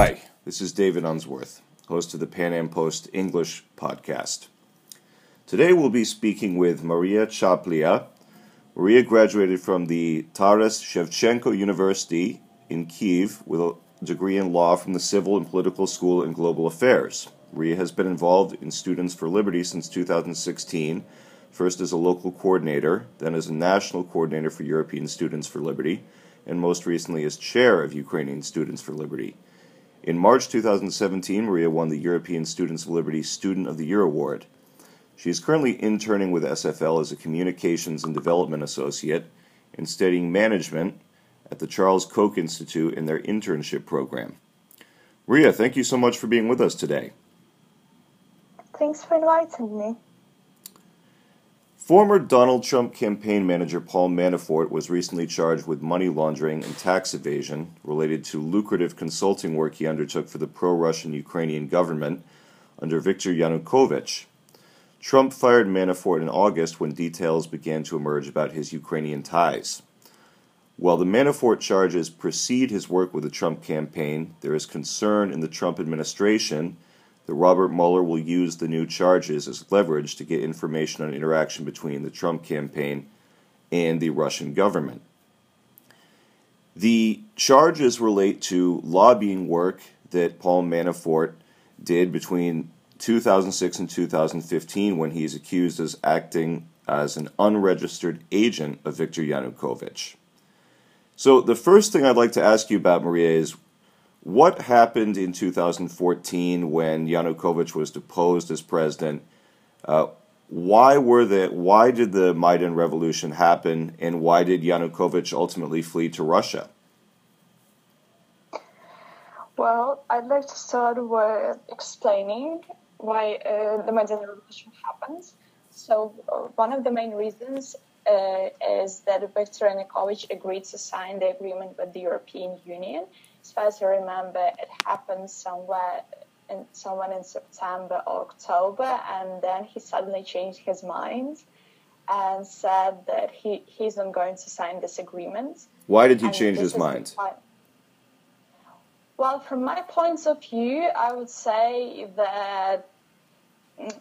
Hi, this is David Unsworth, host of the PanAm Post English podcast. Today we'll be speaking with Mariia Chaplia. Mariia graduated from the Taras Shevchenko University in Kiev with a degree in law from the Civil and Political School in Global Affairs. Mariia has been involved in Students for Liberty since 2016, first as a local coordinator, then as a national coordinator for European Students for Liberty, and most recently as chair of Ukrainian Students for Liberty. In March 2017, Mariia won the European Students for Liberty Student of the Year Award. She is currently interning with SFL as a Communications and Development Associate and studying management at the Charles Koch Institute in their internship program. Mariia, thank you so much for being with us today. Thanks for inviting me. Former Donald Trump campaign manager Paul Manafort was recently charged with money laundering and tax evasion related to lucrative consulting work he undertook for the pro Russian Ukrainian government under Viktor Yanukovych. Trump fired Manafort in August when details began to emerge about his Ukrainian ties. While the Manafort charges precede his work with the Trump campaign, there is concern in the Trump administration that Robert Mueller will use the new charges as leverage to get information on interaction between the Trump campaign and the Russian government. The charges relate to lobbying work that Paul Manafort did between 2006 and 2015 when he is accused as acting as an unregistered agent of Viktor Yanukovych. So, the first thing I'd like to ask you about, Mariia, is what happened in 2014 when Yanukovych was deposed as president? Uh, why were the why did the Maidan revolution happen, and why did Yanukovych ultimately flee to Russia? Well, I'd like to start with explaining why uh, the Maidan revolution happened. So, uh, one of the main reasons Uh, is that Viktor Yanukovych agreed to sign the agreement with the European Union as far as I remember, it happened somewhere in someone in September or October, and then he suddenly changed his mind and said that he, he's not going to sign this agreement. Why did he and change his mind? Well, from my point of view, I would say that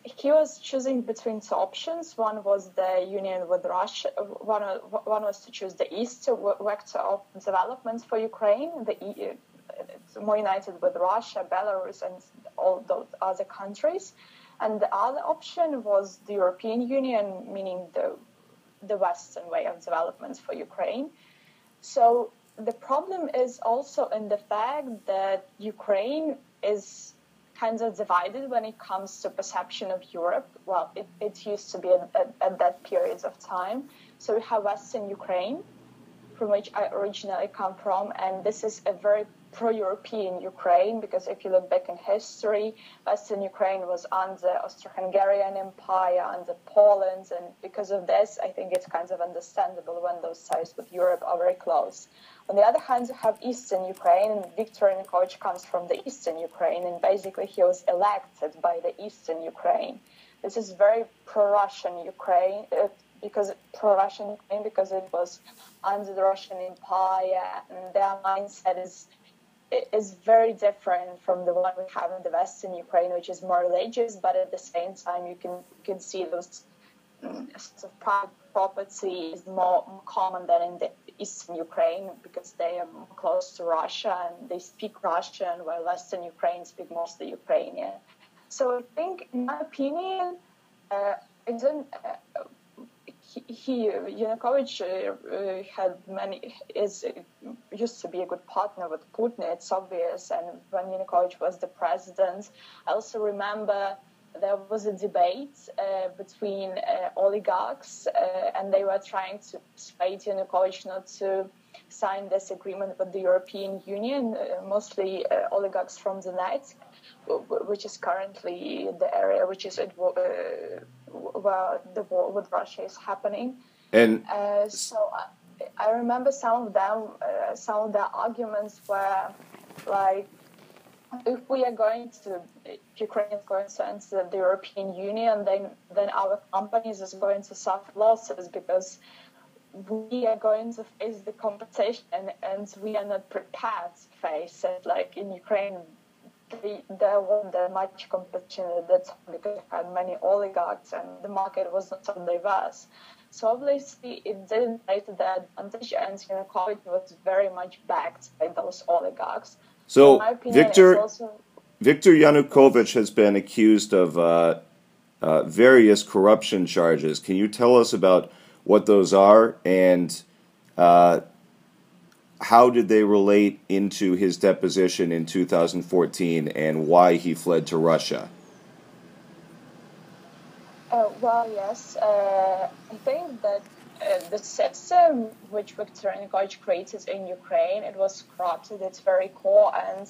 he was choosing between two options. One was the union with Russia. One, one was to choose the east vector of development for Ukraine, the EU, more united with Russia, Belarus, and all those other countries. And the other option was the European Union, meaning the the Western way of development for Ukraine. So the problem is also in the fact that Ukraine is kind of divided when it comes to perception of Europe. Well, it, it used to be at, at, at that period of time. So we have Western Ukraine, from which I originally come from, and this is a very pro-European Ukraine because if you look back in history, Western Ukraine was under Austro-Hungarian Empire, under Poland, and because of this, I think it's kind of understandable when those ties with Europe are very close. On the other hand, you have Eastern Ukraine, and Viktor Yanukovych comes from the Eastern Ukraine, and basically he was elected by the Eastern Ukraine. This is very pro-Russian Ukraine. Uh, because pro-Russian Ukraine because it was under the Russian Empire and their mindset is is very different from the one we have in the Western Ukraine, which is more religious, but at the same time, you can you can see those um, sort of property is more, more, common than in the Eastern Ukraine because they are close to Russia and they speak Russian, while Western Ukraine speak mostly Ukrainian. So I think, in my opinion, uh, I don't. Uh, he, Yanukovych uh, had many is used to be a good partner with Putin. It's obvious, and when Yanukovych was the president, I also remember there was a debate uh, between uh, oligarchs, uh, and they were trying to persuade Yanukovych not to sign this agreement with the European Union, uh, mostly uh, oligarchs from the Donetsk, which is currently the area which is where the war with Russia is happening. And uh, so I, I, remember some of them, uh, some of the arguments were like, if we are going to, if Ukraine is going to enter the European Union, then then our companies is going to suffer losses because we are going to face the competition and we are not prepared to face it. Like in Ukraine, there wasn't that much competition at that time because they had many oligarchs and the market was not so diverse. So obviously it didn't play to their advantage and Yanukovych was very much backed by those oligarchs. So Viktor, also, Viktor Yanukovych has been accused of uh, uh, various corruption charges. Can you tell us about what those are and uh, how did they relate into his deposition in 2014 and why he fled to Russia? Uh, well, yes. Uh, I think that uh, the system which Viktor Yanukovych created in Ukraine, it was corrupted its very core. And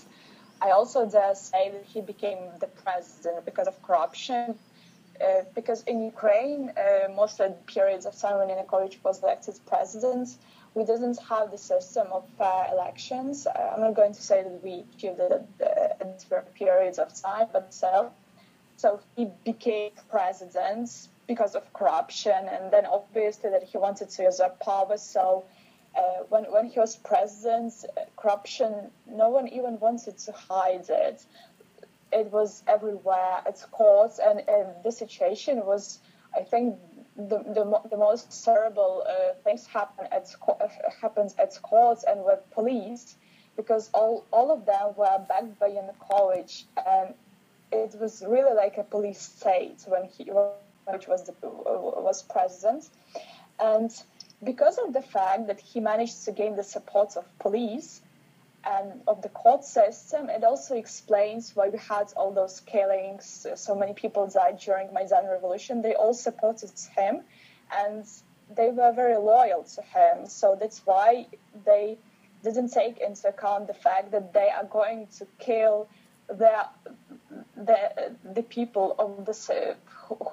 I also dare say that he became the president because of corruption. Uh, because in Ukraine, uh, most of the periods of time when Yanukovych was elected president, we didn't have the system of fair elections. Uh, I'm not going to say that we achieved it at different periods of time, but still. So he became president because of corruption, and then obviously that he wanted to usurp power. So uh, when when he was president, uh, corruption, no one even wanted to hide it. It was everywhere. at courts, and, and the situation was, I think, the, the, the most terrible uh, things happen at uh, happens at courts and with police because all, all of them were backed by Yanukovych and it was really like a police state when he which was the, was president and because of the fact that he managed to gain the support of police and of the court system, it also explains why we had all those killings. Uh, so many people died during Maidan Revolution. They all supported him, and they were very loyal to him. So that's why they didn't take into account the fact that they are going to kill the the, the people of the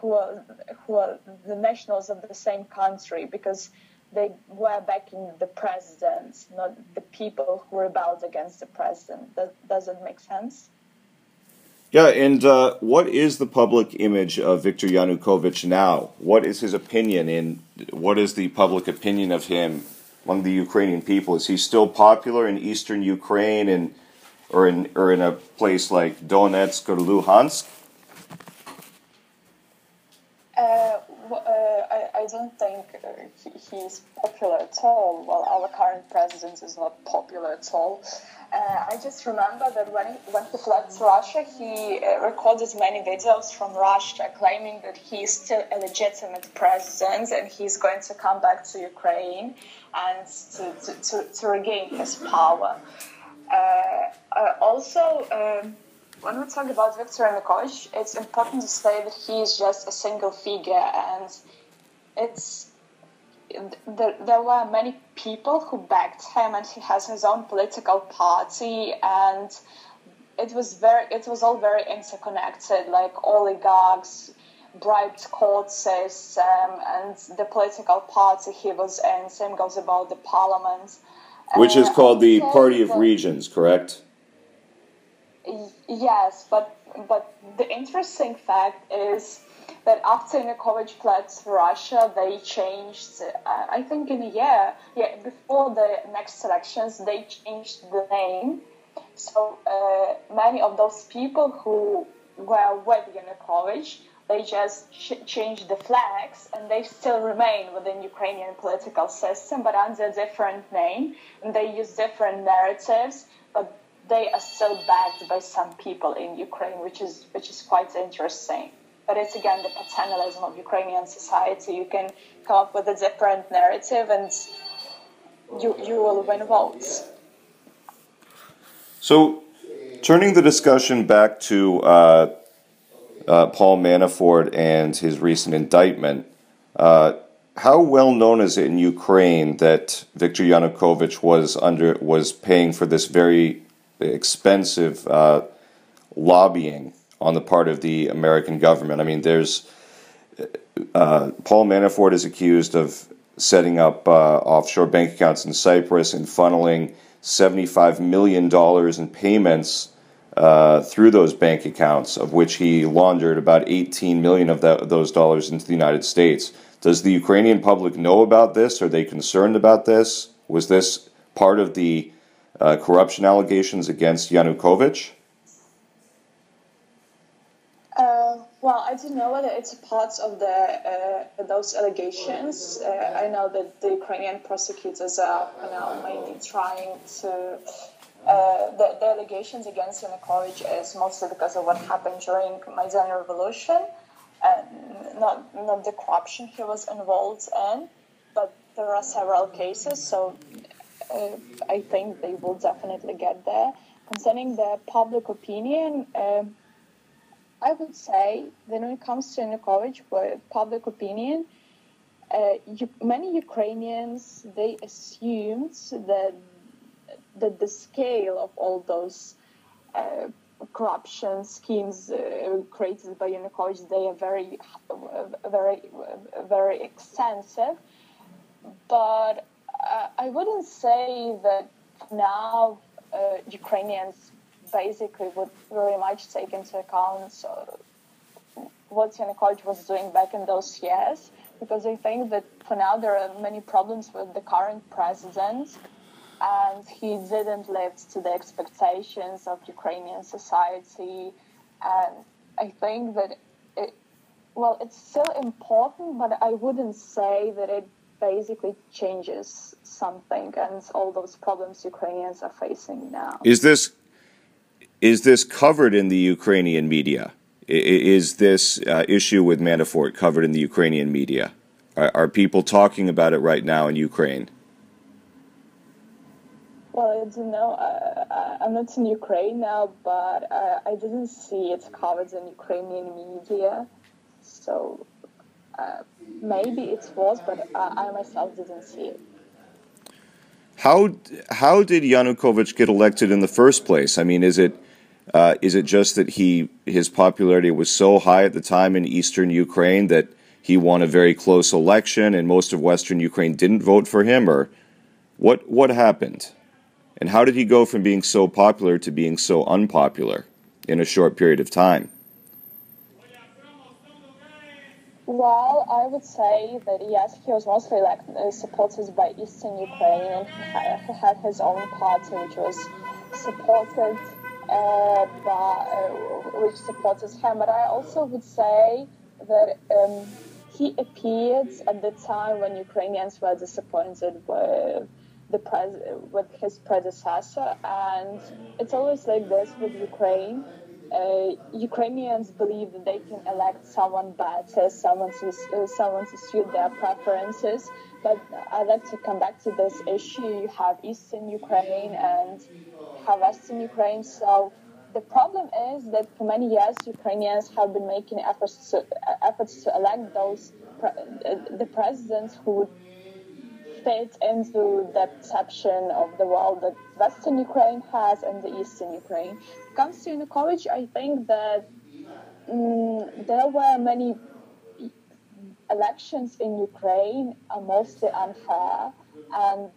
who are who are the nationals of the same country because they were backing the president, not the people who rebelled against the president. Does, does it make sense? Yeah, and uh, what is the public image of Viktor Yanukovych now? What is his opinion, and what is the public opinion of him among the Ukrainian people? Is he still popular in eastern Ukraine, and or in or in a place like Donetsk or Luhansk? I don't think uh, he, he's popular at all. Well, our current president is not popular at all. Uh, I just remember that when he, when he fled to Russia, he uh, recorded many videos from Russia claiming that he is still a legitimate president and he's going to come back to Ukraine and to, to, to, to regain his power. Uh, uh also, um, when we talk about Viktor Yanukovych, it's important to say that he is just a single figure and it's there, there were many people who backed him, and he has his own political party, and it was very, it was all very interconnected, like oligarchs, bribed court system, and the political party he was in. Same goes about the parliament, which uh, is called the Party of the, Regions, correct? Yes, but but the interesting fact is that after Yanukovych fled to Russia, they changed, uh, I think in a year, yeah, before the next elections, they changed the name. So uh, many of those people who were with Yanukovych, they just ch- changed the flags and they still remain within Ukrainian political system, but under a different name. And they use different narratives, but they are still backed by some people in Ukraine, which is which is quite interesting but it's again the paternalism of Ukrainian society. You can come up with a different narrative and you, you will win votes. So, turning the discussion back to uh, uh, Paul Manafort and his recent indictment, uh, how well known is it in Ukraine that Viktor Yanukovych was under was paying for this very expensive uh, lobbying on the part of the American government. I mean, there's uh, Paul Manafort is accused of setting up uh, offshore bank accounts in Cyprus and funneling $75 million in payments uh, through those bank accounts, of which he laundered about 18 million of that, those dollars into the United States. Does the Ukrainian public know about this? Are they concerned about this? Was this part of the uh, corruption allegations against Yanukovych? Well, I don't know whether it's part of the uh, those allegations. Uh, I know that the Ukrainian prosecutors are know, mainly trying to. Uh, the, the, allegations against Yanukovych is mostly because of what happened during Maidan Revolution, and not not the corruption he was involved in. But there are several cases, so uh, I think they will definitely get there. Concerning the public opinion, uh, I would say that when it comes to Yanukovych, public opinion, uh, you, many Ukrainians they assumed that that the scale of all those uh, corruption schemes uh, created by Yanukovych they are very, very, very extensive. But uh, I wouldn't say that now uh, Ukrainians basically would very much take into account what Yanukovych was doing back in those years, because I think that for now there are many problems with the current president, and he didn't live to the expectations of Ukrainian society, and I think that it, well, it's still important, but I wouldn't say that it basically changes something and all those problems Ukrainians are facing now. Is this is this covered in the Ukrainian media? Is this uh, issue with Manafort covered in the Ukrainian media? Are, are, people talking about it right now in Ukraine? Well, I don't know. Uh, I'm not in Ukraine now, but uh, I didn't see it covered in Ukrainian media. So uh, maybe it was, but I myself didn't see it. How how did Yanukovych get elected in the first place? I mean, is it uh, is it just that he his popularity was so high at the time in eastern Ukraine that he won a very close election and most of western Ukraine didn't vote for him, or what what happened? And how did he go from being so popular to being so unpopular in a short period of time? Well, I would say that yes, he was mostly like supported by Eastern Ukraine, and he had his own party, which was supported uh, uh, which supported him. But I also would say that um, he appeared at the time when Ukrainians were disappointed with the pres- with his predecessor, and it's always like this with Ukraine uh, Ukrainians believe that they can elect someone better, someone to, uh, someone to suit their preferences. But I'd like to come back to this issue. You have Eastern Ukraine and Western Ukraine. So the problem is that for many years, Ukrainians have been making efforts to, efforts to elect those the presidents who would fit into the perception of the world that Western Ukraine has and the Eastern Ukraine. Comes to Yanukovych, I think that um, there were many elections in Ukraine are mostly unfair, and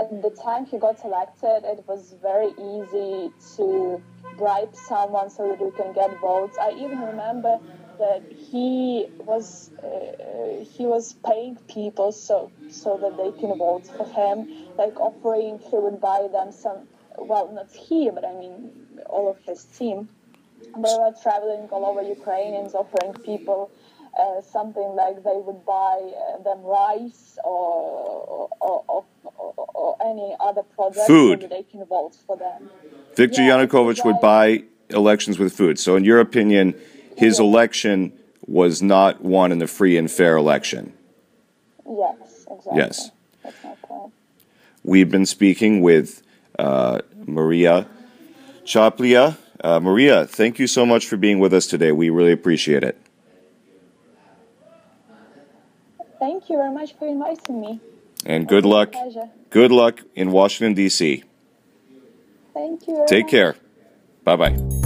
at the time he got elected, it was very easy to bribe someone so that you can get votes. I even remember that he was uh, he was paying people so so that they can vote for him, like offering he would buy them some. Well, not he, but I mean all of his team. They were traveling all over Ukraine and offering people uh, something like they would buy uh, them rice or or, or, or, or any other product food. so they can vote for them. Viktor yeah, Yanukovych would buy elections with food. So, in your opinion, his election was not won in a free and fair election. Yes, exactly. Yes. We've been speaking with uh, Mariia Chaplia. Uh, Mariia, thank you so much for being with us today. We really appreciate it. Thank you very much for inviting me. And good luck. Good luck in Washington, D.C. Thank you. Take care. Bye bye.